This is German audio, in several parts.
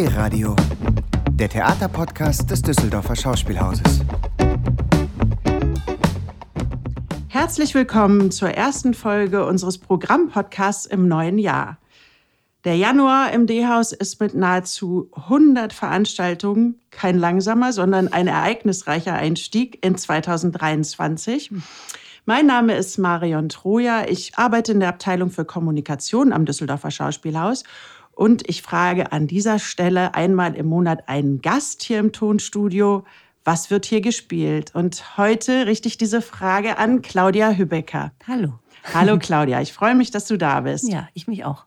D-Radio, der Theaterpodcast des Düsseldorfer Schauspielhauses. Herzlich willkommen zur ersten Folge unseres Programmpodcasts im neuen Jahr. Der Januar im D-Haus ist mit nahezu 100 Veranstaltungen kein langsamer, sondern ein ereignisreicher Einstieg in 2023. Mein Name ist Marion Troja. Ich arbeite in der Abteilung für Kommunikation am Düsseldorfer Schauspielhaus und ich frage an dieser Stelle einmal im Monat einen Gast hier im Tonstudio, was wird hier gespielt? Und heute richte ich diese Frage an Claudia Hübecker. Hallo. Hallo Claudia, ich freue mich, dass du da bist. Ja, ich mich auch.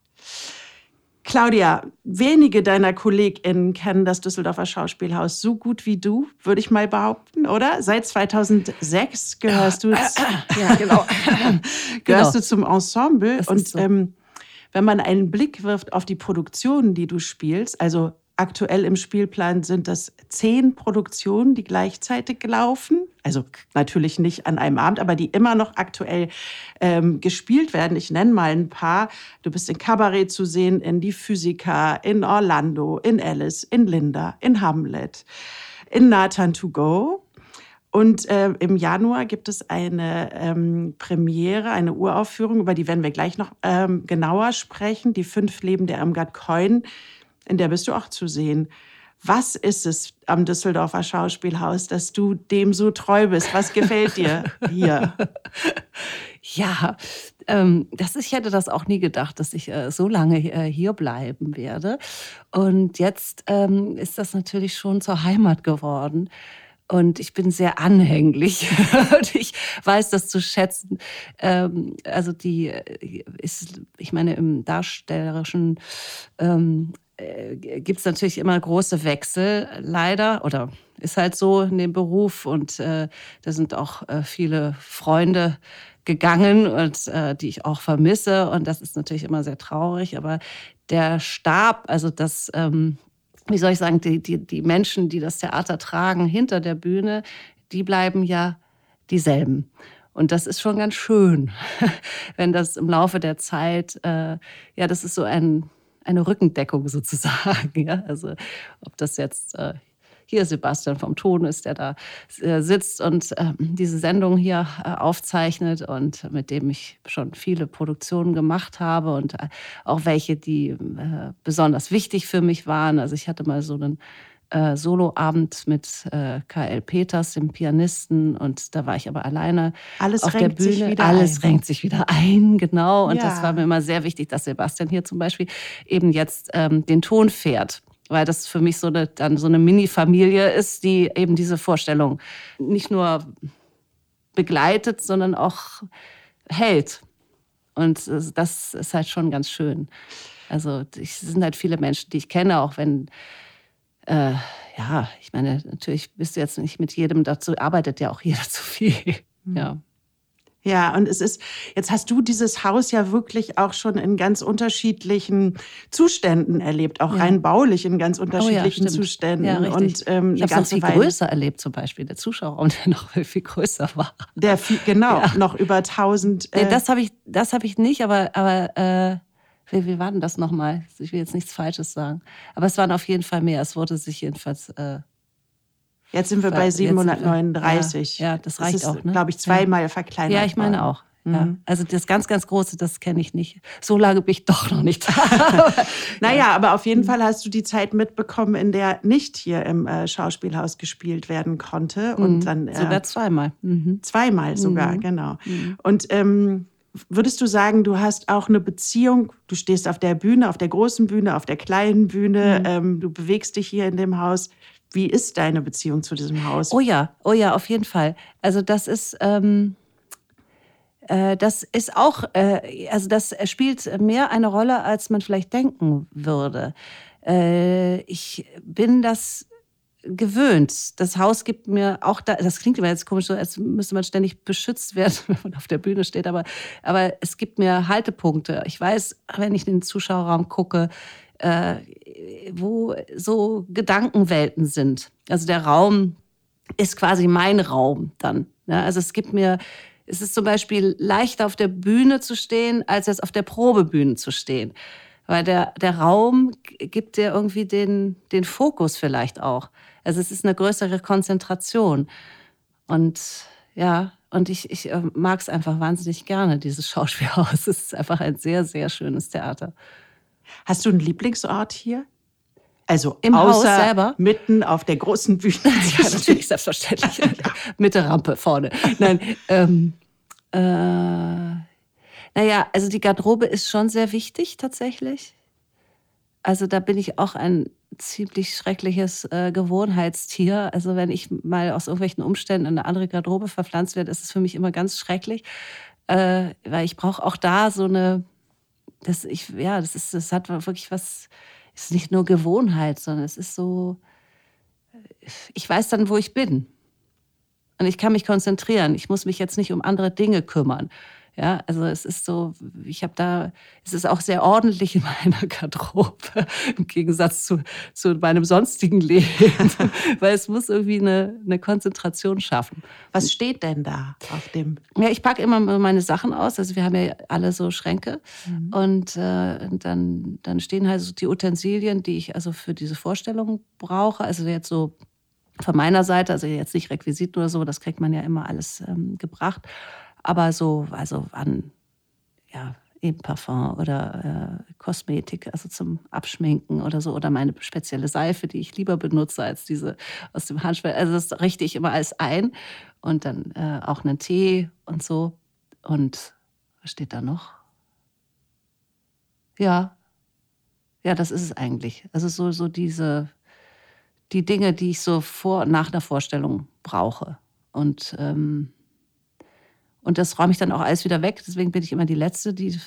Claudia, wenige deiner KollegInnen kennen das Düsseldorfer Schauspielhaus so gut wie du, würde ich mal behaupten, oder? Seit 2006 gehörst du, ja, genau. gehörst genau. du zum Ensemble. Und so. ähm, wenn man einen Blick wirft auf die Produktionen, die du spielst, also Aktuell im Spielplan sind das zehn Produktionen, die gleichzeitig laufen. Also natürlich nicht an einem Abend, aber die immer noch aktuell ähm, gespielt werden. Ich nenne mal ein paar. Du bist in Kabarett zu sehen, in Die Physiker, in Orlando, in Alice, in Linda, in Hamlet, in Nathan to Go. Und äh, im Januar gibt es eine ähm, Premiere, eine Uraufführung, über die werden wir gleich noch ähm, genauer sprechen. Die fünf Leben der Irmgard Coin in der bist du auch zu sehen. Was ist es am Düsseldorfer Schauspielhaus, dass du dem so treu bist? Was gefällt dir hier? Ja, ähm, das, ich hätte das auch nie gedacht, dass ich äh, so lange äh, hier bleiben werde. Und jetzt ähm, ist das natürlich schon zur Heimat geworden. Und ich bin sehr anhänglich und ich weiß das zu schätzen. Ähm, also die äh, ist, ich meine, im darstellerischen ähm, äh, gibt es natürlich immer große Wechsel, leider, oder ist halt so in dem Beruf. Und äh, da sind auch äh, viele Freunde gegangen und äh, die ich auch vermisse. Und das ist natürlich immer sehr traurig. Aber der Stab, also das, ähm, wie soll ich sagen, die, die, die Menschen, die das Theater tragen hinter der Bühne, die bleiben ja dieselben. Und das ist schon ganz schön, wenn das im Laufe der Zeit, äh, ja, das ist so ein eine Rückendeckung sozusagen. Ja? Also ob das jetzt äh, hier Sebastian vom Ton ist, der da äh, sitzt und äh, diese Sendung hier äh, aufzeichnet und mit dem ich schon viele Produktionen gemacht habe und äh, auch welche, die besonders wichtig für mich waren. Also ich hatte mal so einen äh, Soloabend mit äh, KL Peters, dem Pianisten, und da war ich aber alleine Alles auf der Bühne. Alles ein. renkt sich wieder ein, genau. Und ja. das war mir immer sehr wichtig, dass Sebastian hier zum Beispiel eben jetzt ähm, den Ton fährt weil das für mich so eine, dann so eine Mini-Familie ist, die eben diese Vorstellung nicht nur begleitet, sondern auch hält. Und das ist halt schon ganz schön. Also es sind halt viele Menschen, die ich kenne, auch wenn äh, ja, ich meine, natürlich bist du jetzt nicht mit jedem dazu, arbeitet ja auch jeder zu viel. Mhm. Ja. Ja, und es ist, jetzt hast du dieses Haus ja wirklich auch schon in ganz unterschiedlichen Zuständen erlebt, auch ja. rein baulich in ganz unterschiedlichen oh ja, Zuständen. Ja, und ähm, ich habe es viel Weile. größer erlebt, zum Beispiel der Zuschauerraum, der noch viel größer war. Der viel, genau, ja. noch über 1000. Äh, das habe ich, das habe ich nicht, aber, aber äh, wie, wie war denn das nochmal? Ich will jetzt nichts Falsches sagen. Aber es waren auf jeden Fall mehr. Es wurde sich jedenfalls. Äh, jetzt sind wir bei 739. Wir, ja, ja, das reicht das ist, auch. Ne? glaube ich, zweimal ja. verkleinert. Ja, ich meine auch. Ja. Mhm. Also das ganz, ganz Große, das kenne ich nicht. So lange bin ich doch noch nicht da. naja, aber auf jeden mhm. Fall hast du die Zeit mitbekommen, in der nicht hier im äh, Schauspielhaus gespielt werden konnte. Und mhm. dann, äh, sogar zweimal. Mhm. Zweimal sogar, mhm. genau. Und ähm, Würdest du sagen, du hast auch eine Beziehung, du stehst auf der Bühne, auf der großen Bühne, auf der kleinen Bühne, ähm, du bewegst dich hier in dem Haus. Wie ist deine Beziehung zu diesem Haus? Oh ja, oh ja, auf jeden Fall. Also das ist, ähm, äh, das ist auch, äh, also das spielt mehr eine Rolle, als man vielleicht denken würde. Äh, ich bin das gewöhnt. Das Haus gibt mir auch da, das klingt immer jetzt komisch, so als müsste man ständig beschützt werden, wenn man auf der Bühne steht, aber, aber es gibt mir Haltepunkte. Ich weiß, wenn ich in den Zuschauerraum gucke, äh, wo so Gedankenwelten sind. Also der Raum ist quasi mein Raum dann. Ne? also es gibt mir, es ist zum Beispiel leichter auf der Bühne zu stehen, als jetzt auf der Probebühne zu stehen. Weil der, der Raum gibt dir irgendwie den, den Fokus vielleicht auch. Also es ist eine größere Konzentration. Und ja, und ich, ich äh, mag es einfach wahnsinnig gerne, dieses Schauspielhaus. Es ist einfach ein sehr, sehr schönes Theater. Hast du einen Lieblingsort hier? Also Im außer Haus selber? mitten auf der großen Bühne. Ja, natürlich, selbstverständlich. Mit der Rampe vorne. Nein, ähm, äh, naja, also die Garderobe ist schon sehr wichtig tatsächlich. Also da bin ich auch ein ziemlich schreckliches äh, Gewohnheitstier. Also wenn ich mal aus irgendwelchen Umständen in eine andere Garderobe verpflanzt werde, ist es für mich immer ganz schrecklich, äh, weil ich brauche auch da so eine, das ich ja, das ist, das hat wirklich was. Ist nicht nur Gewohnheit, sondern es ist so. Ich weiß dann, wo ich bin. Und ich kann mich konzentrieren. Ich muss mich jetzt nicht um andere Dinge kümmern. Ja, also es ist so, ich habe da, es ist auch sehr ordentlich in meiner Garderobe im Gegensatz zu, zu meinem sonstigen Leben, weil es muss irgendwie eine, eine Konzentration schaffen. Was steht denn da auf dem? Ja, ich packe immer meine Sachen aus. Also wir haben ja alle so Schränke mhm. und äh, dann, dann stehen halt so die Utensilien, die ich also für diese Vorstellung brauche. Also jetzt so von meiner Seite, also jetzt nicht Requisiten oder so, das kriegt man ja immer alles ähm, gebracht. Aber so, also an, ja, eben Parfum oder äh, Kosmetik, also zum Abschminken oder so, oder meine spezielle Seife, die ich lieber benutze als diese aus dem Handschwell. Also das richte ich immer alles ein und dann äh, auch einen Tee und so. Und was steht da noch? Ja, ja, das ist es eigentlich. Also so, so diese, die Dinge, die ich so vor nach einer Vorstellung brauche. Und ähm, und das räume ich dann auch alles wieder weg. Deswegen bin ich immer die Letzte, die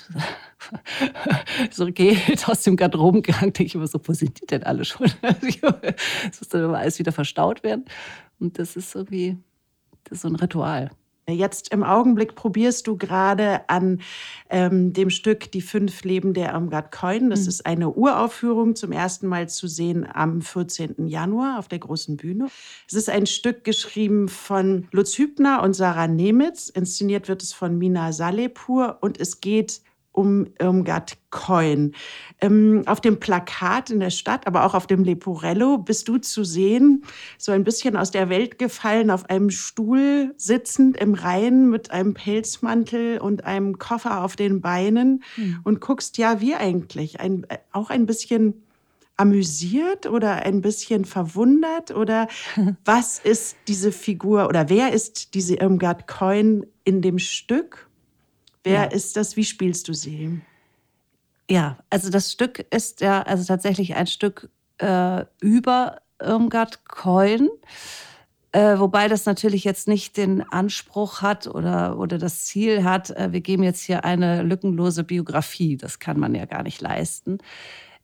so geht aus dem Garderobengang. Denke ich immer so, wo sind die denn alle schon? Es muss dann immer alles wieder verstaut werden. Und das ist irgendwie das ist so ein Ritual. Jetzt im Augenblick probierst du gerade an ähm, dem Stück Die fünf Leben der Irmgard Keun. Das mhm. ist eine Uraufführung, zum ersten Mal zu sehen am 14. Januar auf der großen Bühne. Es ist ein Stück geschrieben von Lutz Hübner und Sarah Nemitz. Inszeniert wird es von Mina Salepur und es geht um Irmgard Coin. Ähm, auf dem Plakat in der Stadt, aber auch auf dem Leporello bist du zu sehen, so ein bisschen aus der Welt gefallen, auf einem Stuhl sitzend im Rhein mit einem Pelzmantel und einem Koffer auf den Beinen mhm. und guckst, ja, wie eigentlich? Ein, auch ein bisschen amüsiert oder ein bisschen verwundert oder was ist diese Figur oder wer ist diese Irmgard Coin in dem Stück? Wer ja. ist das? Wie spielst du sie? Ja, also das Stück ist ja also tatsächlich ein Stück äh, über Irmgard Keun. Äh, wobei das natürlich jetzt nicht den Anspruch hat oder, oder das Ziel hat, äh, wir geben jetzt hier eine lückenlose Biografie. Das kann man ja gar nicht leisten.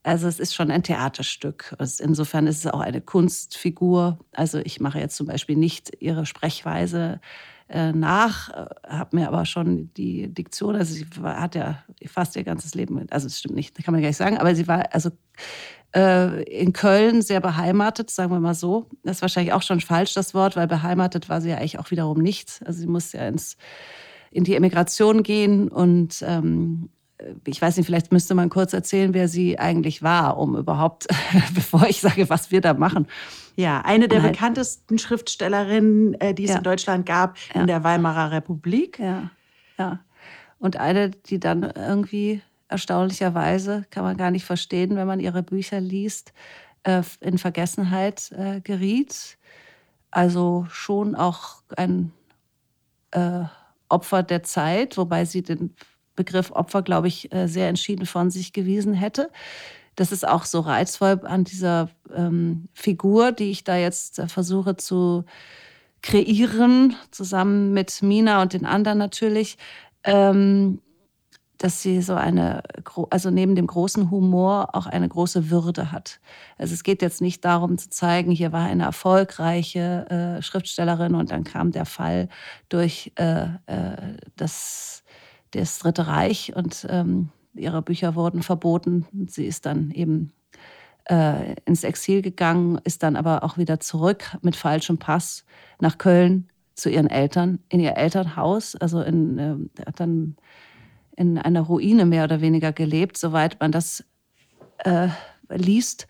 Also es ist schon ein Theaterstück. Insofern ist es auch eine Kunstfigur. Also ich mache jetzt zum Beispiel nicht ihre Sprechweise nach, äh, habe mir aber schon die Diktion, also sie war, hat ja fast ihr ganzes Leben, also es stimmt nicht, kann man gar nicht sagen, aber sie war also äh, in Köln sehr beheimatet, sagen wir mal so. Das ist wahrscheinlich auch schon falsch, das Wort, weil beheimatet war sie ja eigentlich auch wiederum nicht. Also sie musste ja ins, in die Emigration gehen und ähm, ich weiß nicht, vielleicht müsste man kurz erzählen, wer sie eigentlich war, um überhaupt, bevor ich sage, was wir da machen. Ja, eine der Nein. bekanntesten Schriftstellerinnen, äh, die es ja. in Deutschland gab, ja. in der Weimarer Republik. Ja, ja. Und eine, die dann irgendwie erstaunlicherweise, kann man gar nicht verstehen, wenn man ihre Bücher liest, äh, in Vergessenheit äh, geriet. Also schon auch ein Opfer der Zeit, wobei sie den Begriff Opfer, glaube ich, sehr entschieden von sich gewiesen hätte das ist auch so reizvoll an dieser ähm, Figur, die ich da jetzt äh, versuche zu kreieren, zusammen mit Mina und den anderen natürlich, ähm, dass sie so eine, also neben dem großen Humor auch eine große Würde hat. Also es geht jetzt nicht darum zu zeigen, hier war eine erfolgreiche äh, Schriftstellerin und dann kam der Fall durch äh, äh, das, das Dritte Reich und ähm, ihre Bücher wurden verboten. Sie ist dann eben äh, ins Exil gegangen, ist dann aber auch wieder zurück mit falschem Pass nach Köln zu ihren Eltern, in ihr Elternhaus, also in, äh, hat dann in einer Ruine mehr oder weniger gelebt, soweit man das äh, liest.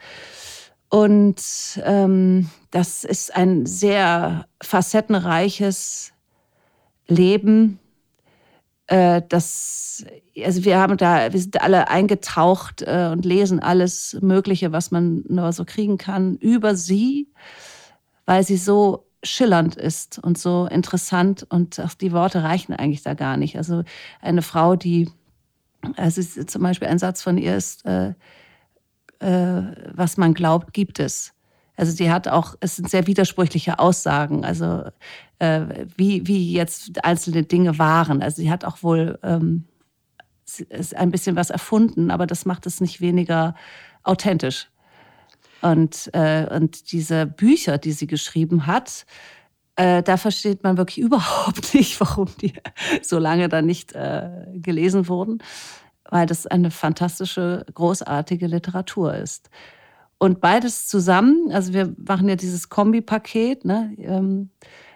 Und ähm, das ist ein sehr facettenreiches Leben. Äh, also wir haben da, wir sind alle eingetaucht äh, und lesen alles Mögliche, was man nur so kriegen kann, über sie, weil sie so schillernd ist und so interessant und auch die Worte reichen eigentlich da gar nicht. Also eine Frau, die, also zum Beispiel ein Satz von ihr ist, äh, äh, was man glaubt, gibt es. Also sie hat auch, es sind sehr widersprüchliche Aussagen, also äh, wie, wie jetzt einzelne Dinge waren. Also sie hat auch wohl ähm, ein bisschen was erfunden, aber das macht es nicht weniger authentisch. Und, äh, und diese Bücher, die sie geschrieben hat, äh, da versteht man wirklich überhaupt nicht, warum die so lange dann nicht äh, gelesen wurden, weil das eine fantastische, großartige Literatur ist. Und beides zusammen, also wir machen ja dieses Kombipaket, ne, ähm,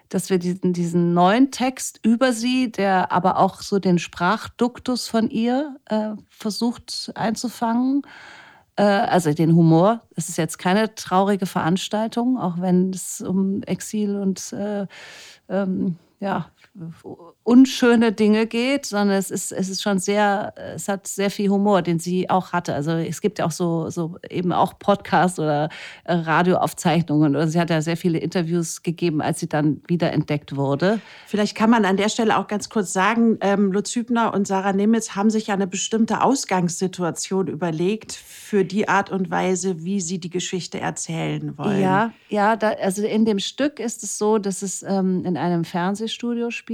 dass wir diesen, diesen neuen Text über sie, der aber auch so den Sprachduktus von ihr äh, versucht einzufangen, äh, also den Humor. Es ist jetzt keine traurige Veranstaltung, auch wenn es um Exil und äh, ähm, ja, unschöne Dinge geht, sondern es ist, es ist schon sehr, es hat sehr viel Humor, den sie auch hatte. Also es gibt ja auch so, so eben auch Podcasts oder äh, Radioaufzeichnungen. Und sie hat ja sehr viele Interviews gegeben, als sie dann wiederentdeckt wurde. Vielleicht kann man an der Stelle auch ganz kurz sagen, ähm, Lutz Hübner und Sarah Nemitz haben sich ja eine bestimmte Ausgangssituation überlegt für die Art und Weise, wie sie die Geschichte erzählen wollen. Ja, ja, da, also in dem Stück ist es so, dass es ähm, in einem Fernsehstudio spielt.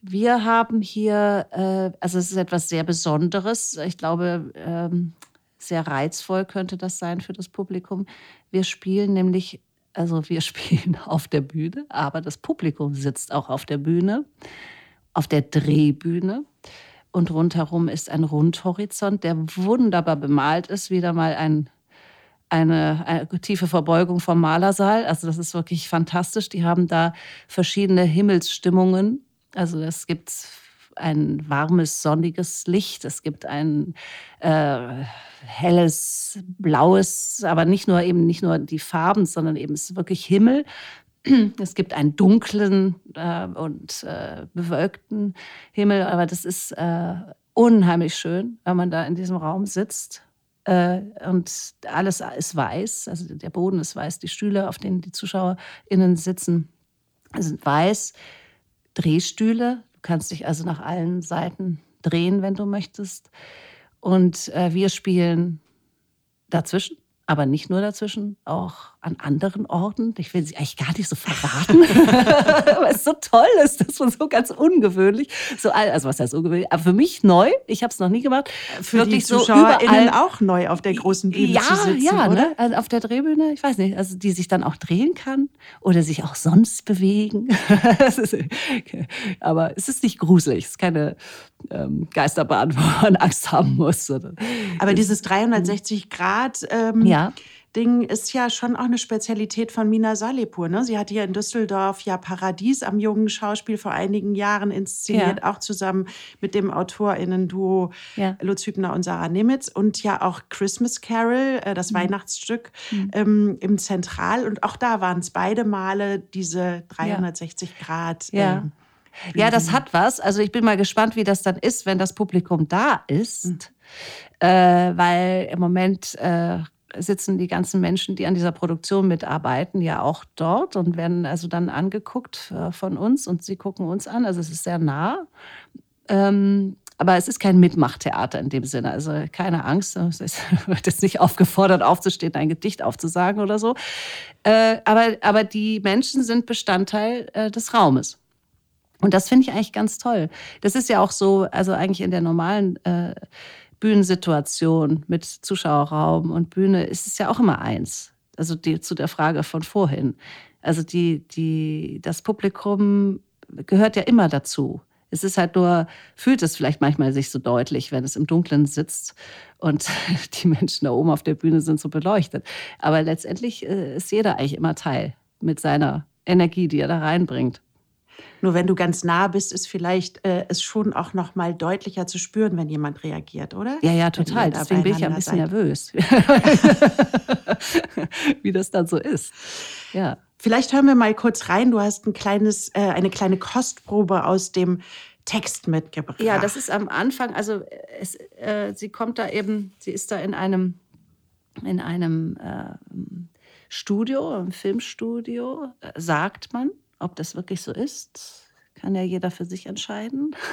Wir haben hier, äh, also es ist etwas sehr Besonderes. Ich glaube, ähm, sehr reizvoll könnte das sein für das Publikum. Wir spielen nämlich, also wir spielen auf der Bühne, aber das Publikum sitzt auch auf der Bühne, auf der Drehbühne. Und rundherum ist ein Rundhorizont, der wunderbar bemalt ist. Wieder mal ein, eine, eine tiefe Verbeugung vom Malersaal. Also das ist wirklich fantastisch. Die haben da verschiedene Himmelsstimmungen also es gibt ein warmes, sonniges Licht, es gibt ein äh, helles, blaues, aber nicht nur eben nicht nur die Farben, sondern eben es ist wirklich Himmel. Es gibt einen dunklen äh, und äh, bewölkten Himmel, aber das ist äh, unheimlich schön, wenn man da in diesem Raum sitzt äh, und alles ist weiß, also der Boden ist weiß, die Stühle, auf denen die ZuschauerInnen sitzen, sind weiß. Drehstühle. Du kannst dich also nach allen Seiten drehen, wenn du möchtest. Und äh, wir spielen dazwischen aber nicht nur dazwischen, auch an anderen Orten. Ich will sie eigentlich gar nicht so verraten, weil es so toll ist, dass man so ganz ungewöhnlich, so also was heißt ungewöhnlich, aber für mich neu. Ich habe es noch nie gemacht. Für Wirklich die ZuschauerInnen so auch neu auf der großen Bühne ja, zu sitzen, ja, oder? Ne? Also auf der Drehbühne, ich weiß nicht, also die sich dann auch drehen kann oder sich auch sonst bewegen. aber es ist nicht gruselig, es ist keine ähm, Geisterbahn, wo man Angst haben muss. Aber dieses 360 Grad ähm, ja. Ding ist ja schon auch eine Spezialität von Mina Salipur. Ne? Sie hat hier in Düsseldorf ja Paradies am jungen Schauspiel vor einigen Jahren inszeniert, ja. auch zusammen mit dem AutorInnen-Duo ja. Lutz Hübner und Sarah Nimitz und ja auch Christmas Carol, äh, das mhm. Weihnachtsstück mhm. ähm, im Zentral. Und auch da waren es beide Male diese 360 Grad. Ja. Ähm, ja, das hat was. Also ich bin mal gespannt, wie das dann ist, wenn das Publikum da ist. Mhm. Äh, weil im Moment äh, sitzen die ganzen Menschen, die an dieser Produktion mitarbeiten, ja auch dort und werden also dann angeguckt äh, von uns und sie gucken uns an. Also es ist sehr nah. Ähm, aber es ist kein Mitmachtheater in dem Sinne. Also keine Angst, es wird jetzt nicht aufgefordert, aufzustehen, ein Gedicht aufzusagen oder so. Äh, aber, aber die Menschen sind Bestandteil äh, des Raumes. Und das finde ich eigentlich ganz toll. Das ist ja auch so, also eigentlich in der normalen äh, Bühnensituation mit Zuschauerraum und Bühne ist es ja auch immer eins. Also die, zu der Frage von vorhin. Also die, die, das Publikum gehört ja immer dazu. Es ist halt nur, fühlt es vielleicht manchmal sich so deutlich, wenn es im Dunkeln sitzt und die Menschen da oben auf der Bühne sind so beleuchtet. Aber letztendlich äh, ist jeder eigentlich immer Teil mit seiner Energie, die er da reinbringt. Nur wenn du ganz nah bist, ist vielleicht äh, es schon auch noch mal deutlicher zu spüren, wenn jemand reagiert, oder? Ja, ja, total. Deswegen bin ich ja ein bisschen seid. nervös, wie das dann so ist. Ja. Vielleicht hören wir mal kurz rein. Du hast ein kleines, äh, eine kleine Kostprobe aus dem Text mitgebracht. Ja, das ist am Anfang. Also es, äh, sie kommt da eben, sie ist da in einem in einem äh, Studio, einem Filmstudio, äh, sagt man. Ob das wirklich so ist, kann ja jeder für sich entscheiden.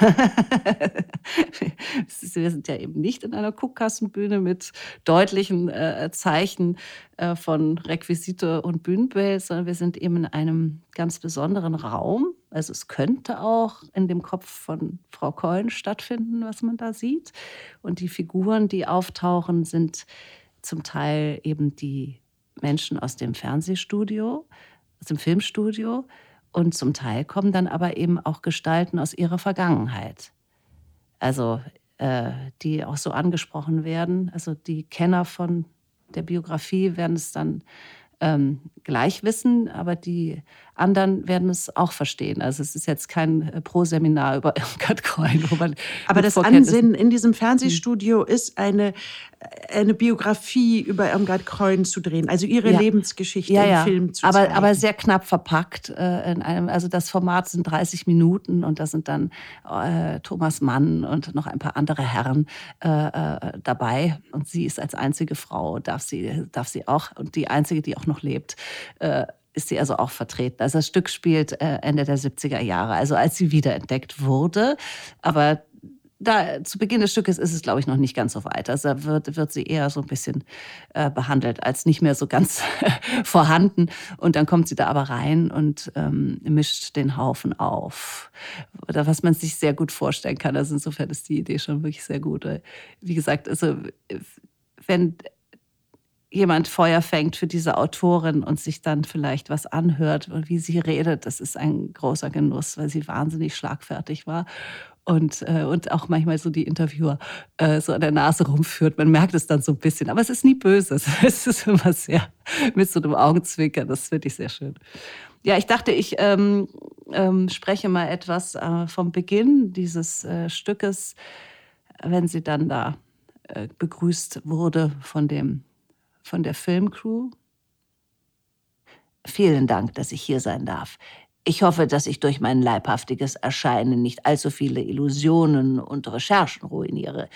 wir sind ja eben nicht in einer Guckkassenbühne mit deutlichen äh, Zeichen äh, von Requisite und Bühnenbild, sondern wir sind eben in einem ganz besonderen Raum. Also es könnte auch in dem Kopf von Frau Keulen stattfinden, was man da sieht. Und die Figuren, die auftauchen, sind zum Teil eben die Menschen aus dem Fernsehstudio, aus dem Filmstudio und zum Teil kommen dann aber eben auch Gestalten aus ihrer Vergangenheit. Also äh, die auch so angesprochen werden. Also die Kenner von der Biografie werden es dann ähm, gleich wissen, aber die anderen werden es auch verstehen. Also es ist jetzt kein äh, Pro-Seminar über Irmgard Coin. Aber das Ansinnen in diesem Fernsehstudio hm. ist eine, eine Biografie über Irmgard Coin zu drehen, also ihre ja. Lebensgeschichte ja, ja. im Film zu aber, zeigen. Aber sehr knapp verpackt. Äh, in einem, also das Format sind 30 Minuten und da sind dann äh, Thomas Mann und noch ein paar andere Herren äh, äh, dabei. Und sie ist als einzige Frau, darf sie, darf sie auch, und die einzige, die auch noch lebt, äh, ist sie also auch vertreten. Also das Stück spielt äh, Ende der 70er Jahre, also als sie wiederentdeckt wurde. Aber da, zu Beginn des Stückes ist es, glaube ich, noch nicht ganz so weit. Also wird, wird sie eher so ein bisschen äh, behandelt als nicht mehr so ganz vorhanden. Und dann kommt sie da aber rein und ähm, mischt den Haufen auf. Oder was man sich sehr gut vorstellen kann. Also insofern ist die Idee schon wirklich sehr gut. Wie gesagt, also wenn jemand Feuer fängt für diese Autorin und sich dann vielleicht was anhört und wie sie redet, das ist ein großer Genuss, weil sie wahnsinnig schlagfertig war und, äh, und auch manchmal so die Interviewer äh, so an der Nase rumführt. Man merkt es dann so ein bisschen, aber es ist nie böse. Es ist immer sehr mit so einem Augenzwinkern. Das finde ich sehr schön. Ja, ich dachte, ich ähm, ähm, spreche mal etwas äh, vom Beginn dieses äh, Stückes, wenn sie dann da äh, begrüßt wurde von dem von der Filmcrew. Vielen Dank, dass ich hier sein darf. Ich hoffe, dass ich durch mein leibhaftiges Erscheinen nicht allzu viele Illusionen und Recherchen ruiniere.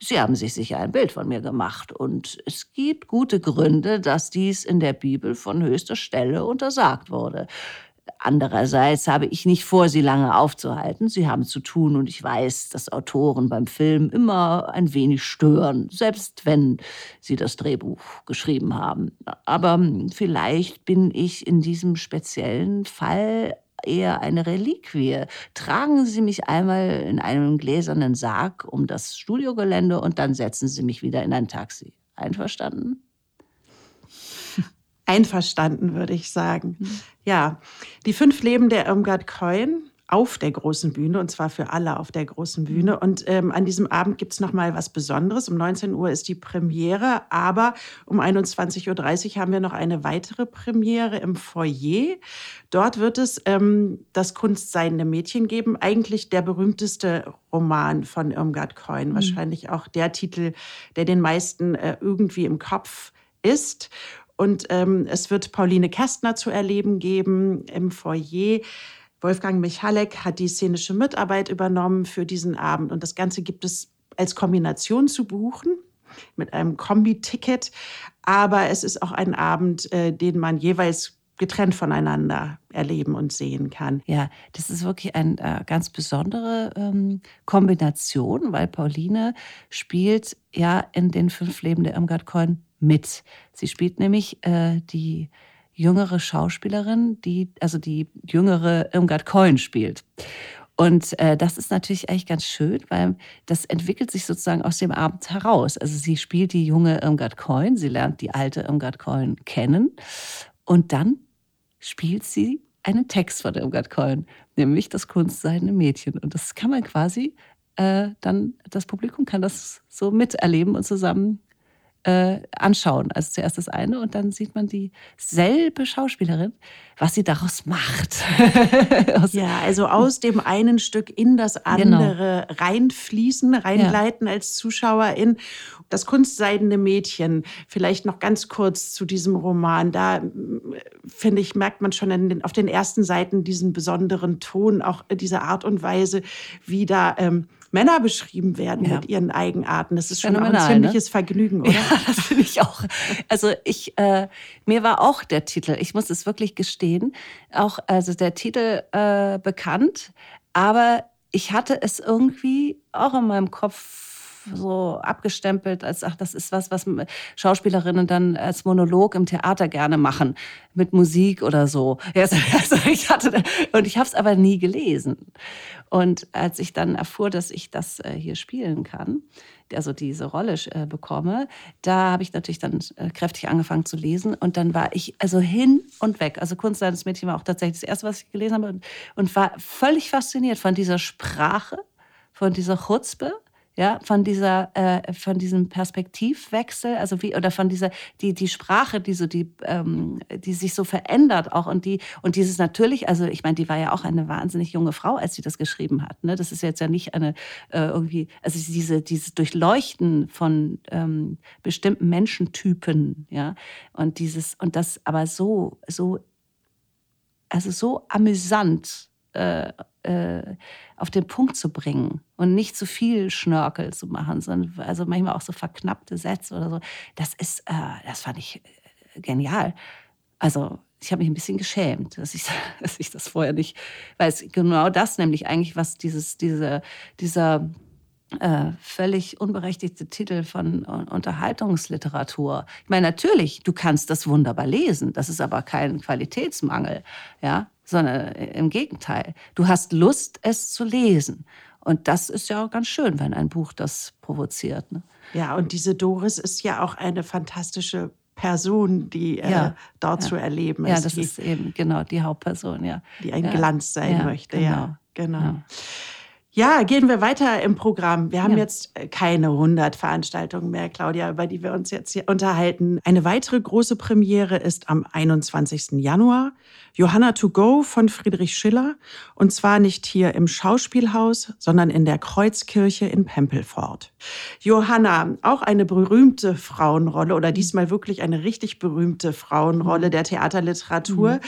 Sie haben sich sicher ein Bild von mir gemacht, und es gibt gute Gründe, dass dies in der Bibel von höchster Stelle untersagt wurde. Andererseits habe ich nicht vor, Sie lange aufzuhalten. Sie haben zu tun und ich weiß, dass Autoren beim Film immer ein wenig stören, selbst wenn sie das Drehbuch geschrieben haben. Aber vielleicht bin ich in diesem speziellen Fall eher eine Reliquie. Tragen Sie mich einmal in einem gläsernen Sarg um das Studiogelände und dann setzen Sie mich wieder in ein Taxi. Einverstanden? Einverstanden, würde ich sagen. Mhm. Ja, die fünf Leben der Irmgard Coin auf der großen Bühne und zwar für alle auf der großen Bühne. Mhm. Und ähm, an diesem Abend gibt es nochmal was Besonderes. Um 19 Uhr ist die Premiere, aber um 21.30 Uhr haben wir noch eine weitere Premiere im Foyer. Dort wird es ähm, das Kunstseiende Mädchen geben, eigentlich der berühmteste Roman von Irmgard Coin, mhm. wahrscheinlich auch der Titel, der den meisten äh, irgendwie im Kopf ist. Und ähm, es wird Pauline Kästner zu erleben geben im Foyer. Wolfgang Michalek hat die szenische Mitarbeit übernommen für diesen Abend. Und das Ganze gibt es als Kombination zu buchen mit einem Kombi-Ticket. Aber es ist auch ein Abend, äh, den man jeweils getrennt voneinander erleben und sehen kann. Ja, das ist wirklich eine äh, ganz besondere ähm, Kombination, weil Pauline spielt ja in den fünf Leben der Irmgard Coin mit. Sie spielt nämlich äh, die jüngere Schauspielerin, die also die jüngere Irmgard Coin spielt. Und äh, das ist natürlich eigentlich ganz schön, weil das entwickelt sich sozusagen aus dem Abend heraus. Also sie spielt die junge Irmgard Coin, sie lernt die alte Irmgard Coin kennen und dann spielt sie einen Text von Irmgard Coin, nämlich das Kunstseidene Mädchen. Und das kann man quasi äh, dann, das Publikum kann das so miterleben und zusammen äh, anschauen. Also zuerst das eine und dann sieht man dieselbe Schauspielerin, was sie daraus macht. ja, also aus dem einen Stück in das genau. andere genau. reinfließen, reingleiten ja. als Zuschauerin. Das kunstseidene Mädchen, vielleicht noch ganz kurz zu diesem Roman. Da, finde ich, merkt man schon den, auf den ersten Seiten diesen besonderen Ton, auch diese Art und Weise, wie da ähm, Männer beschrieben werden ja. mit ihren Eigenarten. Das ist schon ein ne? ziemliches ne? Vergnügen, oder? Ja, das finde ich auch. Also ich, äh, mir war auch der Titel, ich muss es wirklich gestehen, auch also der Titel äh, bekannt, aber ich hatte es irgendwie auch in meinem Kopf so abgestempelt, als ach, das ist was, was Schauspielerinnen dann als Monolog im Theater gerne machen, mit Musik oder so. Also, ich hatte, und ich habe es aber nie gelesen. Und als ich dann erfuhr, dass ich das äh, hier spielen kann, also diese Rolle äh, bekomme, da habe ich natürlich dann äh, kräftig angefangen zu lesen und dann war ich also hin und weg. Also Kunst seines Mädchen war auch tatsächlich das erste, was ich gelesen habe und, und war völlig fasziniert von dieser Sprache, von dieser Chutzpe ja, von dieser, äh, von diesem Perspektivwechsel, also wie, oder von dieser, die, die Sprache, die so, die, ähm, die sich so verändert auch und die, und dieses natürlich, also ich meine, die war ja auch eine wahnsinnig junge Frau, als sie das geschrieben hat, ne? Das ist jetzt ja nicht eine, äh, irgendwie, also diese, dieses Durchleuchten von ähm, bestimmten Menschentypen, ja, und dieses, und das aber so, so, also so amüsant, äh, äh, auf den Punkt zu bringen und nicht zu viel Schnörkel zu machen, sondern also manchmal auch so verknappte Sätze oder so. Das ist, äh, das fand ich äh, genial. Also ich habe mich ein bisschen geschämt, dass ich, dass ich das vorher nicht, weil es genau das nämlich eigentlich, was dieses, diese, dieser äh, völlig unberechtigte Titel von Unterhaltungsliteratur. Ich meine, natürlich, du kannst das wunderbar lesen, das ist aber kein Qualitätsmangel, ja sondern äh, im Gegenteil. Du hast Lust, es zu lesen. Und das ist ja auch ganz schön, wenn ein Buch das provoziert. Ne? Ja, und diese Doris ist ja auch eine fantastische Person, die äh, ja, dort ja. zu erleben ist. Ja, das die, ist eben genau die Hauptperson, ja. Die ein ja. Glanz sein möchte, genau. ja. Genau. Ja, gehen wir weiter im Programm. Wir haben ja. jetzt äh, keine 100 Veranstaltungen mehr, Claudia, über die wir uns jetzt hier unterhalten. Eine weitere große Premiere ist am 21. Januar. Johanna to go von Friedrich Schiller. Und zwar nicht hier im Schauspielhaus, sondern in der Kreuzkirche in Pempelfort. Johanna, auch eine berühmte Frauenrolle oder diesmal wirklich eine richtig berühmte Frauenrolle mhm. der Theaterliteratur. Mhm.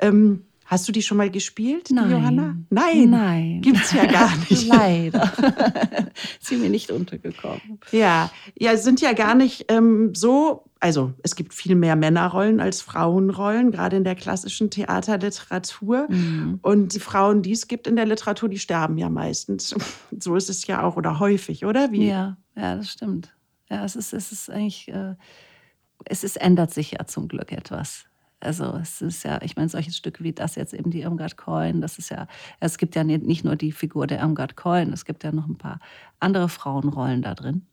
Ähm, Hast du die schon mal gespielt, Nein. Johanna? Nein. Nein. Gibt's ja gar nicht. Leider. Sie mir nicht untergekommen. Ja, ja, sind ja gar nicht ähm, so. Also es gibt viel mehr Männerrollen als Frauenrollen, gerade in der klassischen Theaterliteratur. Mhm. Und die Frauen, die es gibt in der Literatur, die sterben ja meistens. So ist es ja auch oder häufig, oder? Wie? Ja, ja, das stimmt. Ja, es ist, es ist eigentlich, äh, es ist, ändert sich ja zum Glück etwas. Also es ist ja, ich meine, solche Stücke wie das jetzt eben die Irmgard Coin, das ist ja, es gibt ja nicht nur die Figur der Irmgard Coin, es gibt ja noch ein paar andere Frauenrollen da drin.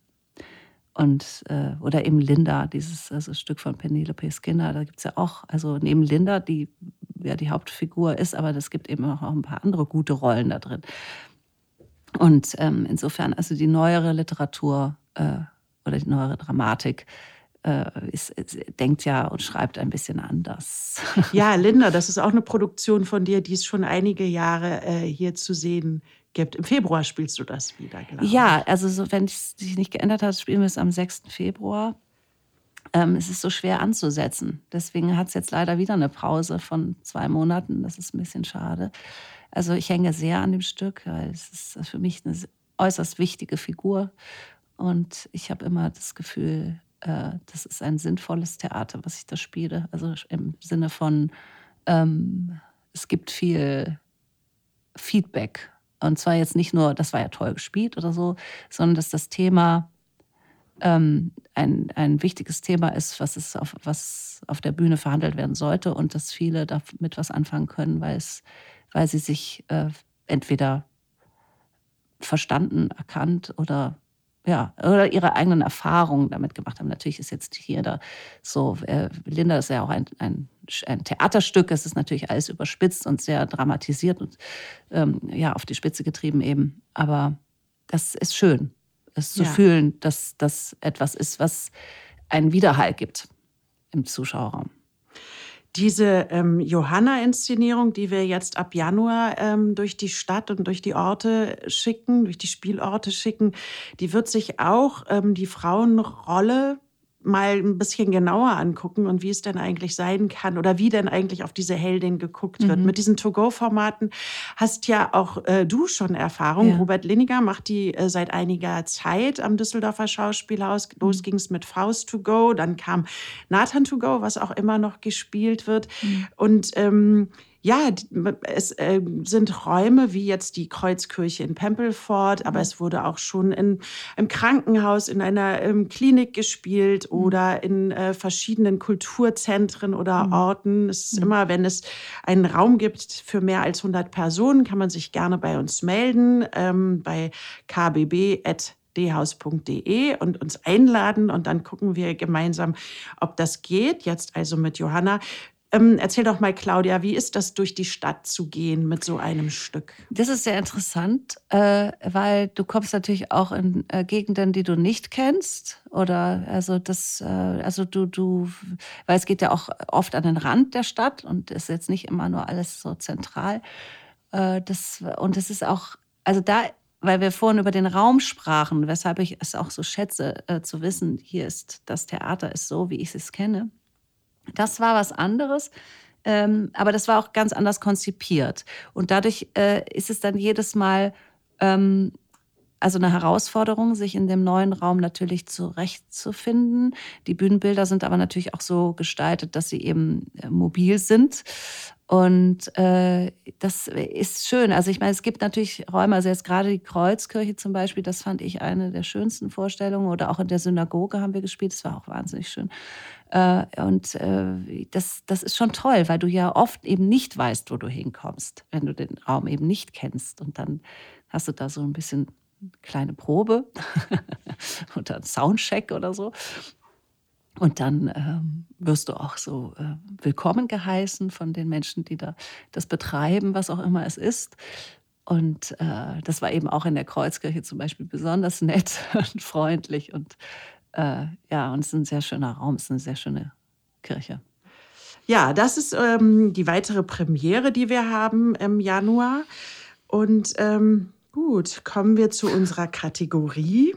Und, äh, oder eben Linda, dieses also Stück von Penelope Skinner, da gibt es ja auch, also neben Linda, die ja die Hauptfigur ist, aber es gibt eben auch ein paar andere gute Rollen da drin. Und ähm, insofern, also die neuere Literatur äh, oder die neuere Dramatik, ist, ist, denkt ja und schreibt ein bisschen anders. Ja, Linda, das ist auch eine Produktion von dir, die es schon einige Jahre äh, hier zu sehen gibt. Im Februar spielst du das wieder, ich. Ja, also so, wenn es sich nicht geändert hat, spielen wir es am 6. Februar. Ähm, es ist so schwer anzusetzen. Deswegen hat es jetzt leider wieder eine Pause von zwei Monaten. Das ist ein bisschen schade. Also ich hänge sehr an dem Stück, weil es ist für mich eine äußerst wichtige Figur. Und ich habe immer das Gefühl, äh, das ist ein sinnvolles Theater, was ich da spiele. Also im Sinne von, ähm, es gibt viel Feedback. Und zwar jetzt nicht nur, das war ja toll gespielt oder so, sondern dass das Thema ähm, ein, ein wichtiges Thema ist, was, es auf, was auf der Bühne verhandelt werden sollte und dass viele damit was anfangen können, weil, es, weil sie sich äh, entweder verstanden, erkannt oder ja, oder ihre eigenen Erfahrungen damit gemacht haben. Natürlich ist jetzt hier da so, äh, Linda ist ja auch ein, ein, ein, Theaterstück, es ist natürlich alles überspitzt und sehr dramatisiert und ähm, ja, auf die Spitze getrieben eben. Aber das ist schön, es zu ja. fühlen, dass das etwas ist, was einen Widerhall gibt im Zuschauerraum. Diese ähm, Johanna-Inszenierung, die wir jetzt ab Januar ähm, durch die Stadt und durch die Orte schicken, durch die Spielorte schicken, die wird sich auch ähm, die Frauenrolle mal ein bisschen genauer angucken und wie es denn eigentlich sein kann oder wie denn eigentlich auf diese Heldin geguckt wird. Mhm. Mit diesen To-Go-Formaten hast ja auch äh, du schon Erfahrung. Ja. Robert Linniger macht die äh, seit einiger Zeit am Düsseldorfer Schauspielhaus. Mhm. Los ging es mit Faust to Go, dann kam Nathan to Go, was auch immer noch gespielt wird. Mhm. Und ähm, ja, es äh, sind Räume wie jetzt die Kreuzkirche in Pempelfort, aber es wurde auch schon in einem Krankenhaus, in einer ähm, Klinik gespielt mhm. oder in äh, verschiedenen Kulturzentren oder mhm. Orten. Es ist mhm. immer, wenn es einen Raum gibt für mehr als 100 Personen, kann man sich gerne bei uns melden, ähm, bei kbb.dhaus.de und uns einladen und dann gucken wir gemeinsam, ob das geht. Jetzt also mit Johanna. Ähm, erzähl doch mal, Claudia, wie ist das, durch die Stadt zu gehen mit so einem Stück? Das ist sehr interessant, äh, weil du kommst natürlich auch in äh, Gegenden, die du nicht kennst. Oder also das, äh, also du, du, weil es geht ja auch oft an den Rand der Stadt und ist jetzt nicht immer nur alles so zentral. Äh, das, und es ist auch, also da weil wir vorhin über den Raum sprachen, weshalb ich es auch so schätze, äh, zu wissen, hier ist das Theater ist so, wie ich es kenne. Das war was anderes. Ähm, aber das war auch ganz anders konzipiert. Und dadurch äh, ist es dann jedes Mal ähm, also eine Herausforderung, sich in dem neuen Raum natürlich zurechtzufinden. Die Bühnenbilder sind aber natürlich auch so gestaltet, dass sie eben äh, mobil sind. Und äh, das ist schön. Also ich meine, es gibt natürlich Räume, also jetzt gerade die Kreuzkirche zum Beispiel, das fand ich eine der schönsten Vorstellungen. Oder auch in der Synagoge haben wir gespielt, das war auch wahnsinnig schön. Äh, und äh, das, das ist schon toll, weil du ja oft eben nicht weißt, wo du hinkommst, wenn du den Raum eben nicht kennst. Und dann hast du da so ein bisschen kleine Probe oder einen Soundcheck oder so. Und dann ähm, wirst du auch so äh, willkommen geheißen von den Menschen, die da das betreiben, was auch immer es ist. Und äh, das war eben auch in der Kreuzkirche zum Beispiel besonders nett und freundlich. Und äh, ja, und es ist ein sehr schöner Raum, es ist eine sehr schöne Kirche. Ja, das ist ähm, die weitere Premiere, die wir haben im Januar. Und ähm, gut, kommen wir zu unserer Kategorie.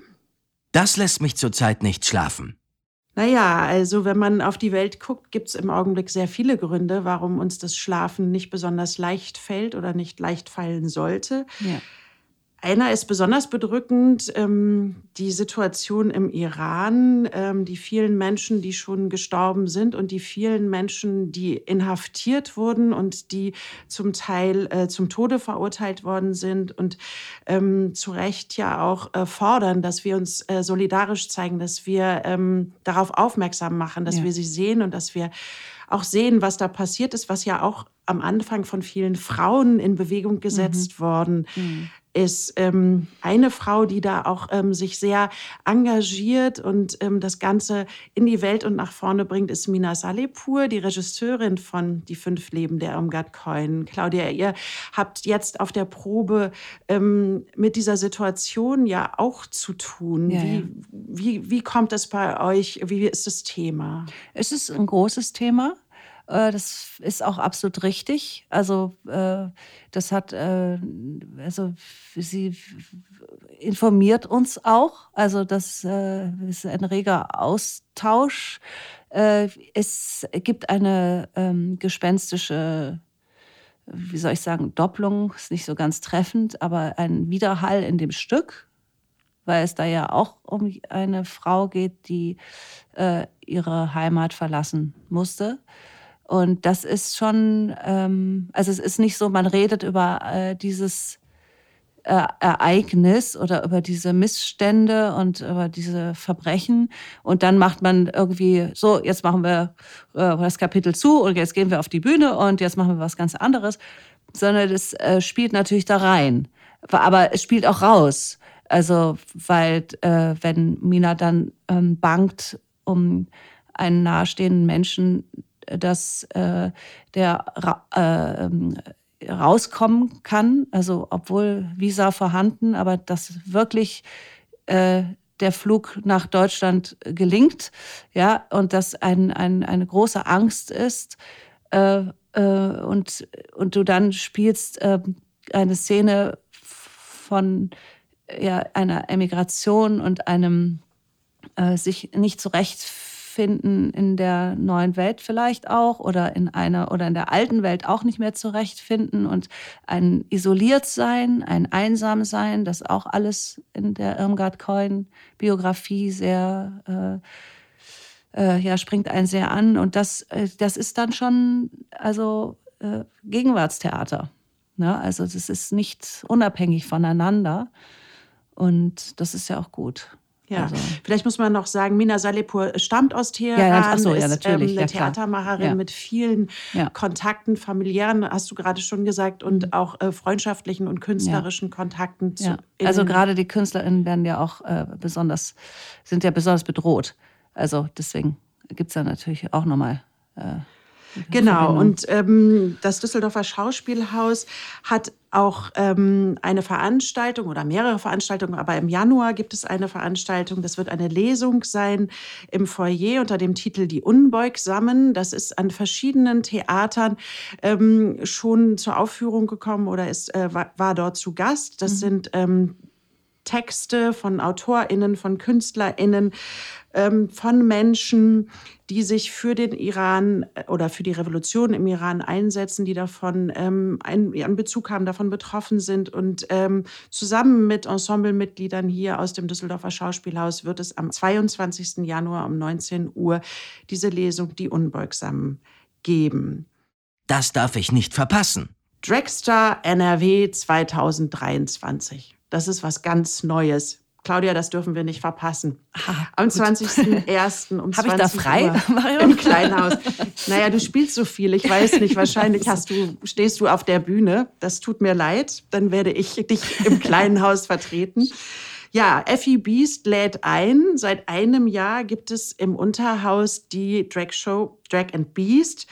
Das lässt mich zurzeit nicht schlafen. Naja, also wenn man auf die Welt guckt, gibt es im Augenblick sehr viele Gründe, warum uns das Schlafen nicht besonders leicht fällt oder nicht leicht fallen sollte. Ja. Einer ist besonders bedrückend, ähm, die Situation im Iran, ähm, die vielen Menschen, die schon gestorben sind und die vielen Menschen, die inhaftiert wurden und die zum Teil äh, zum Tode verurteilt worden sind und ähm, zu Recht ja auch äh, fordern, dass wir uns äh, solidarisch zeigen, dass wir ähm, darauf aufmerksam machen, dass ja. wir sie sehen und dass wir auch sehen, was da passiert ist, was ja auch am Anfang von vielen Frauen in Bewegung gesetzt mhm. worden mhm ist ähm, eine Frau, die da auch ähm, sich sehr engagiert und ähm, das Ganze in die Welt und nach vorne bringt, ist Mina Salepur, die Regisseurin von Die fünf Leben der Irmgard Coin. Claudia, ihr habt jetzt auf der Probe ähm, mit dieser Situation ja auch zu tun. Ja, wie, ja. Wie, wie kommt es bei euch? Wie ist das Thema? Es ist ein großes Thema. Äh, das ist auch absolut richtig. Also äh, das hat, äh, also sie informiert uns auch. Also das ist ein reger Austausch. Es gibt eine ähm, gespenstische wie soll ich sagen, Doppelung ist nicht so ganz treffend, aber ein Widerhall in dem Stück, weil es da ja auch um eine Frau geht, die ihre Heimat verlassen musste. Und das ist schon, ähm, also es ist nicht so, man redet über äh, dieses äh, Ereignis oder über diese Missstände und über diese Verbrechen. Und dann macht man irgendwie so, jetzt machen wir äh, das Kapitel zu und jetzt gehen wir auf die Bühne und jetzt machen wir was ganz anderes, sondern das äh, spielt natürlich da rein, aber es spielt auch raus. Also, weil äh, wenn Mina dann ähm, bangt um einen nahestehenden Menschen, dass äh, der ra äh, ähm, rauskommen kann, also obwohl Visa vorhanden, aber dass wirklich äh, der Flug nach Deutschland gelingt, ja, und das ein, ein, eine große Angst ist, äh, äh, und, und du dann spielst äh, eine Szene von ja, einer Emigration und einem äh, sich nicht zurechtfinden in der neuen Welt vielleicht auch oder in einer oder in der alten Welt auch nicht mehr zurechtfinden und ein isoliert sein, ein einsam sein, das auch alles in der Irmgard Coin Biografie sehr äh, äh, ja springt einen sehr an und das äh, das ist dann schon also äh, Gegenwartstheater. Ne? Also das ist nicht unabhängig voneinander. Und das ist ja auch gut. Ja, also. vielleicht muss man noch sagen, Mina Salipur stammt aus Teheran, ja, so, ja, ist ähm, eine ja, Theatermacherin mit vielen Kontakten, familiären, hast du gerade schon gesagt, und mhm. auch äh, freundschaftlichen und künstlerischen Kontakten. Zu, also gerade die KünstlerInnen werden ja auch äh, besonders, sind ja besonders bedroht. Also deswegen gibt es da natürlich auch nochmal äh, Genau, und ähm, das Düsseldorfer Schauspielhaus hat auch ähm, eine Veranstaltung oder mehrere Veranstaltungen, aber im Januar gibt es eine Veranstaltung, das wird eine Lesung sein im Foyer unter dem Titel Die Unbeugsamen. Das ist an verschiedenen Theatern ähm, schon zur Aufführung gekommen oder ist, äh, war, war, dort zu Gast. Das mhm. sind ähm, Texte von AutorInnen, von KünstlerInnen, ähm, von Menschen, die sich für den Iran äh, oder für die Revolution im Iran einsetzen, die davon ähm, einen, Bezug haben, davon betroffen sind. Und ähm, zusammen mit Ensemblemitgliedern hier aus dem Düsseldorfer Schauspielhaus wird es am 22. Januar um 19 Uhr diese Lesung Die Unbeugsamen geben. Das darf ich nicht verpassen. Dragster NRW 2023. Das ist was ganz Neues. Claudia, das dürfen wir nicht verpassen. Ah, Am 20.01. um Habe ich da frei, Uhr? Im Kleinhaus. Naja, du spielst so viel. Ich weiß nicht, wahrscheinlich hast du, stehst du auf der Bühne. Das tut mir leid. Dann werde ich dich im kleinen Haus vertreten. Ja, Effie Beast lädt ein. Seit einem Jahr gibt es im Unterhaus die Drag Show Drag and Beast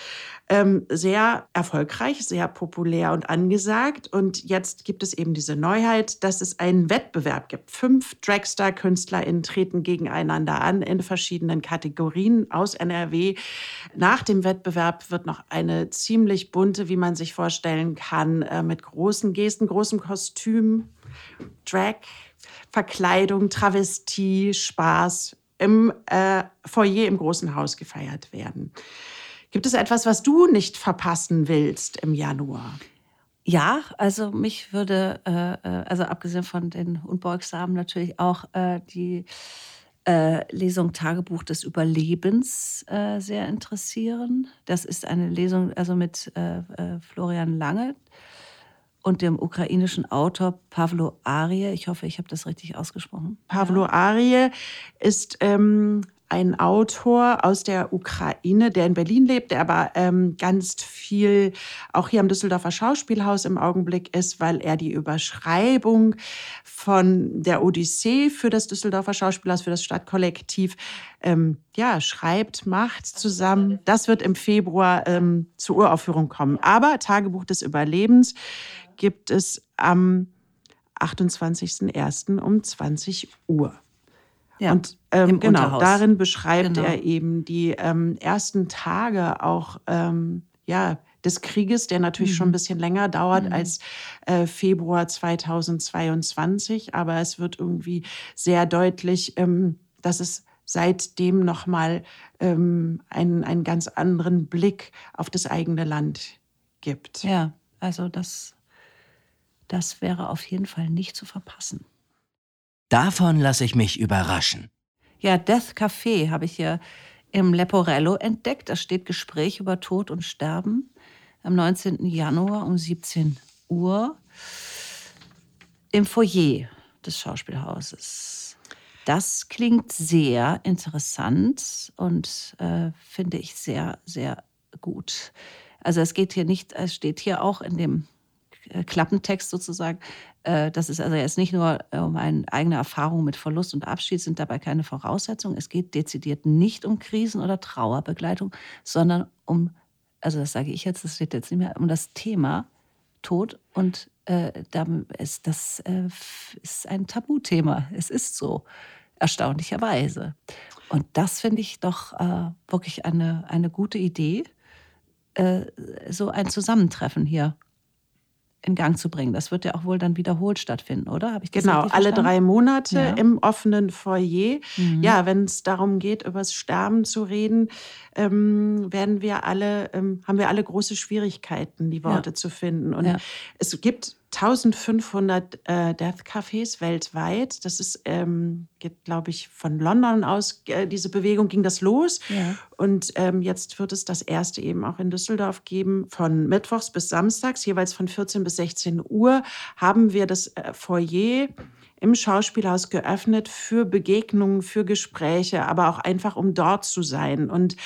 ähm, sehr erfolgreich, sehr populär und angesagt. Und jetzt gibt es eben diese Neuheit, dass es einen Wettbewerb gibt. Fünf Dragstar-KünstlerInnen treten gegeneinander an in verschiedenen Kategorien aus NRW. Nach dem Wettbewerb wird noch eine ziemlich bunte, wie man sich vorstellen kann, äh, mit großen Gesten, großem Kostüm, Drag, Verkleidung, Travestie, Spaß im äh, Foyer im großen Haus gefeiert werden. Gibt es etwas, was du nicht verpassen willst im Januar? Ja, also mich würde, äh, äh, also abgesehen von den Unbeugsamen natürlich auch äh, die äh, Lesung Tagebuch des Überlebens äh, sehr interessieren. Das ist eine Lesung also mit äh, Florian Lange und dem ukrainischen Autor Pavlo Arie. Ich hoffe, ich habe das richtig ausgesprochen. Pavlo Arie ist ähm, ein Autor aus der Ukraine, der in Berlin lebt, der aber ähm, ganz viel auch hier am Düsseldorfer Schauspielhaus im Augenblick ist, weil er die Überschreibung von der Odyssee für das Düsseldorfer Schauspielhaus, für das Stadtkollektiv, ähm, ja, schreibt, macht zusammen. Das wird im Februar ähm, zur Uraufführung kommen. Aber Tagebuch des Überlebens gibt es am 28.01. um 20 Uhr. Ja, und ähm, genau, Unterhaus. darin beschreibt genau. er eben die ähm, ersten Tage auch ähm, ja, des Krieges, der natürlich mhm. schon ein bisschen länger dauert mhm. als äh, Februar 2022. Aber es wird irgendwie sehr deutlich, ähm, dass es seitdem nochmal ähm, einen, einen ganz anderen Blick auf das eigene Land gibt. Ja, also das, das wäre auf jeden Fall nicht zu verpassen. Davon lasse ich mich überraschen. Ja, Death Café habe ich hier im Leporello entdeckt. Da steht Gespräch über Tod und Sterben am 19. Januar um 17 Uhr im Foyer des Schauspielhauses. Das klingt sehr interessant und äh, finde ich sehr, sehr gut. Also es geht hier nicht, es steht hier auch in dem äh, Klappentext sozusagen. Äh, das ist also jetzt nicht nur äh, um eine eigene Erfahrung mit Verlust und Abschied, sind dabei keine Voraussetzungen. Es geht dezidiert nicht um Krisen- oder Trauerbegleitung, sondern um, also das sage ich jetzt, das steht jetzt nicht mehr, um das Thema Tod und äh, ist, das äh, ist ein Tabuthema. Es ist so. erstaunlicherweise. Und das finde ich doch äh, wirklich eine, eine gute Idee, äh, so ein Zusammentreffen hier in Gang zu bringen. Das wird ja auch wohl dann wiederholt stattfinden, oder? Habe ich das genau, alle drei Monate ja. im offenen Foyer. Mhm. Ja, wenn es darum geht, über das Sterben zu reden, ähm, werden wir alle, ähm, haben wir alle große Schwierigkeiten, die Worte ja. zu finden. Und ja. es gibt 1500 äh, Death Cafés weltweit. Das ist, ähm, geht, glaube ich, von London aus. Äh, diese Bewegung ging das los. Ja. Und ähm, jetzt wird es das erste eben auch in Düsseldorf geben. Von Mittwochs bis Samstags, jeweils von 14 bis 16 Uhr, haben wir das äh, Foyer im Schauspielhaus geöffnet für Begegnungen, für Gespräche, aber auch einfach, um dort zu sein und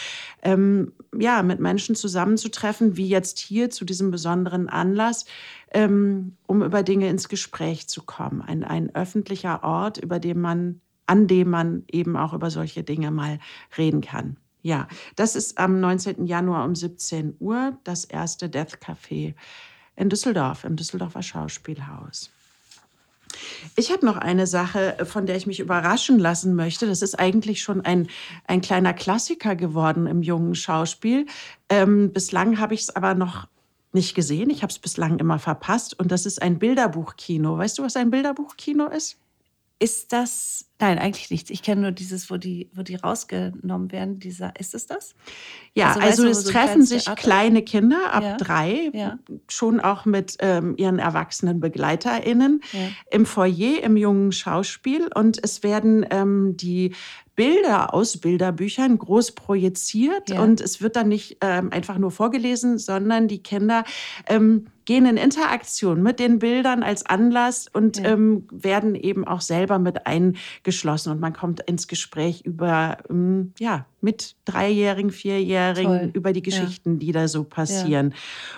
ähm, ja, mit Menschen zusammenzutreffen, wie jetzt hier zu diesem besonderen Anlass, ähm, um über Dinge ins Gespräch zu kommen. Ein, ein öffentlicher Ort, über dem man, an dem man eben auch über solche Dinge mal reden kann. Ja, das ist am 19. Januar um 17 Uhr das erste Death Café in Düsseldorf, im Düsseldorfer Schauspielhaus. Ich habe noch eine Sache, von der ich mich überraschen lassen möchte. Das ist eigentlich schon ein, ein kleiner Klassiker geworden im jungen Schauspiel. Ähm, bislang habe ich es aber noch nicht gesehen. Ich habe es bislang immer verpasst. Und das ist ein Bilderbuchkino. Weißt du, was ein Bilderbuchkino ist? Ist das, nein, eigentlich nichts. Ich kenne nur dieses, wo die, wo die rausgenommen werden. Dieser, ist es das? Ja, also, also es so treffen sich Theater? kleine Kinder ab ja. drei, ja. schon auch mit ähm, ihren erwachsenen BegleiterInnen ja. im Foyer, im jungen Schauspiel. Und es werden ähm, die Bilder aus Bilderbüchern groß projiziert und es wird dann nicht ähm, einfach nur vorgelesen, sondern die Kinder ähm, gehen in Interaktion mit den Bildern als Anlass und ja. ähm, werden eben auch selber mit eingeschlossen und man kommt ins Gespräch über, ähm, ja, mit Dreijährigen, Vierjährigen, Toll. über die Geschichten, ja. die da so passieren.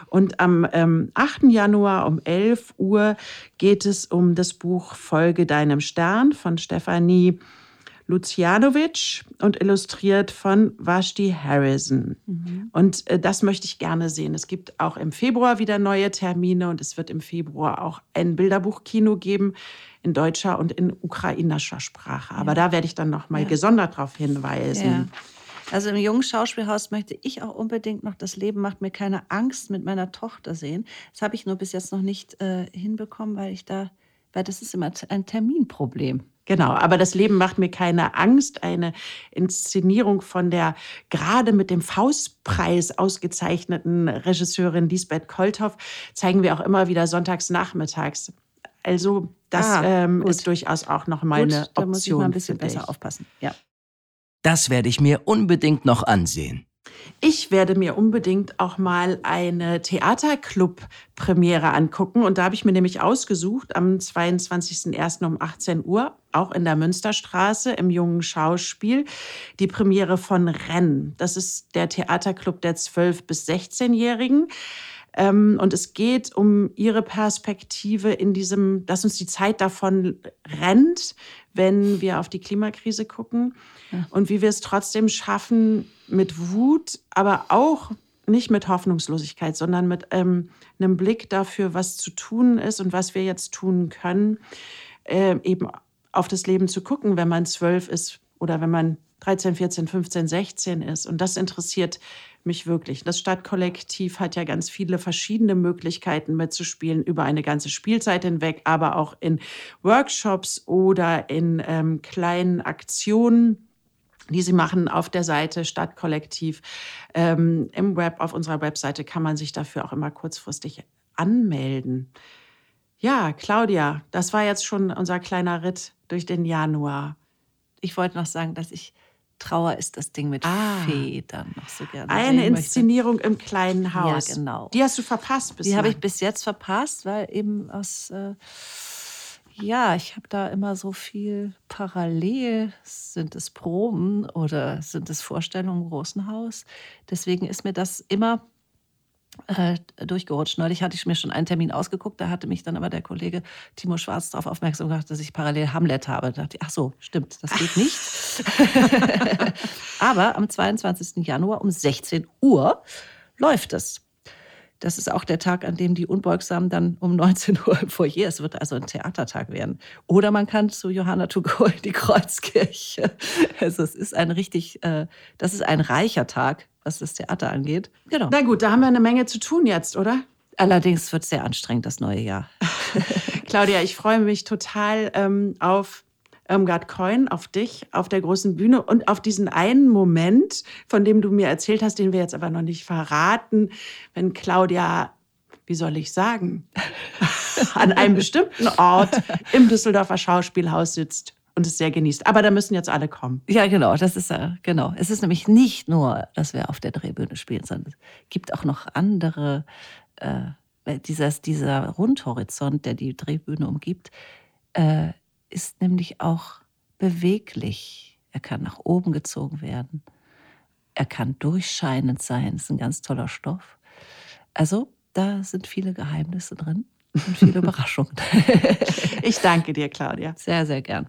Und am ähm, 8. Januar um 11 Uhr geht es um das Buch Folge deinem Stern von Stefanie Lucianovic und illustriert von Vashti Harrison. Mhm. Und äh, das möchte ich gerne sehen. Es gibt auch im Februar wieder neue Termine und es wird im Februar auch ein Bilderbuchkino geben in deutscher und in ukrainischer Sprache. Aber ja. da werde ich dann noch mal ja. gesondert darauf hinweisen. Ja. Also im jungen Schauspielhaus möchte ich auch unbedingt noch das Leben macht mir keine Angst mit meiner Tochter sehen. Das habe ich nur bis jetzt noch nicht äh, hinbekommen, weil ich da, weil das ist immer ein Terminproblem. Genau, aber das Leben macht mir keine Angst. Eine Inszenierung von der gerade mit dem Faustpreis ausgezeichneten Regisseurin Lisbeth Kolthoff zeigen wir auch immer wieder sonntags nachmittags. Also das ah, ähm, ist durchaus auch noch mal gut, eine Option. Da muss ich mal ein bisschen besser aufpassen. Ja. Das werde ich mir unbedingt noch ansehen. Ich werde mir unbedingt auch mal eine Theaterclub-Premiere angucken. Und da habe ich mir nämlich ausgesucht, am 22.01. um 18 Uhr, auch in der Münsterstraße im Jungen Schauspiel, die Premiere von Renn. Das ist der Theaterclub der 12- bis 16-Jährigen. Ähm, und es geht um ihre Perspektive in diesem, dass uns die Zeit davon rennt, wenn wir auf die Klimakrise gucken ja. und wie wir es trotzdem schaffen, mit Wut, aber auch nicht mit Hoffnungslosigkeit, sondern mit ähm, einem Blick dafür, was zu tun ist und was wir jetzt tun können, äh, eben auf das Leben zu gucken, wenn man zwölf ist oder wenn man 13, 14, 15, 16 ist. Und das interessiert mich wirklich. Das Stadtkollektiv hat ja ganz viele verschiedene Möglichkeiten mitzuspielen über eine ganze Spielzeit hinweg, aber auch in Workshops oder in ähm, kleinen Aktionen die sie machen auf der Seite Stadtkollektiv. Ähm, Im Web, auf unserer Webseite kann man sich dafür auch immer kurzfristig anmelden. Ja, Claudia, das war jetzt schon unser kleiner Ritt durch den Januar. Ich wollte noch sagen, dass ich Trauer ist das Ding mit ah, Federn noch so gerne. Eine Inszenierung möchte. im kleinen Haus. Ja, genau. Die hast du verpasst bisher. Die habe ich bis jetzt verpasst, weil eben aus. Äh, ja, ich habe da immer so viel parallel. Sind es Proben oder sind es Vorstellungen im großen Haus? Deswegen ist mir das immer äh, durchgerutscht. Neulich hatte ich mir schon einen Termin ausgeguckt, da hatte mich dann aber der Kollege Timo Schwarz darauf aufmerksam gemacht, dass ich parallel Hamlet habe. Da dachte ich, ach so, stimmt, das geht nicht. aber am 22. Januar um 16 Uhr läuft es. das ist auch der Tag, an dem die Unbeugsamen dann um 19 Uhr im Foyer, es wird also ein Theatertag werden. Oder man kann zu Johanna to go in die Kreuzkirche. Also es ist ein richtig, äh, das ist ein reicher Tag, was das Theater angeht. Genau. Na gut, da haben wir eine Menge zu tun jetzt, oder? Allerdings wird es sehr anstrengend, das neue Jahr. Claudia, ich freue mich total ähm, auf Irmgard Coin, auf dich, auf der großen Bühne und auf diesen einen Moment, von dem du mir erzählt hast, den wir jetzt aber noch nicht verraten, wenn Claudia, wie soll ich sagen, an einem bestimmten Ort im Düsseldorfer Schauspielhaus sitzt und es sehr genießt. Aber da müssen jetzt alle kommen. Ja, genau, das ist äh, genau. Es ist nämlich nicht nur, dass wir auf der Drehbühne spielen, sondern es gibt auch noch andere äh, dieses, dieser Rundhorizont, der die Drehbühne umgibt, äh, ist nämlich auch beweglich. Er kann nach oben gezogen werden. Er kann durchscheinend sein. Das ist ein ganz toller Stoff. Also, da sind viele Geheimnisse drin und viele Überraschungen. ich danke dir, Claudia. Sehr, sehr gern.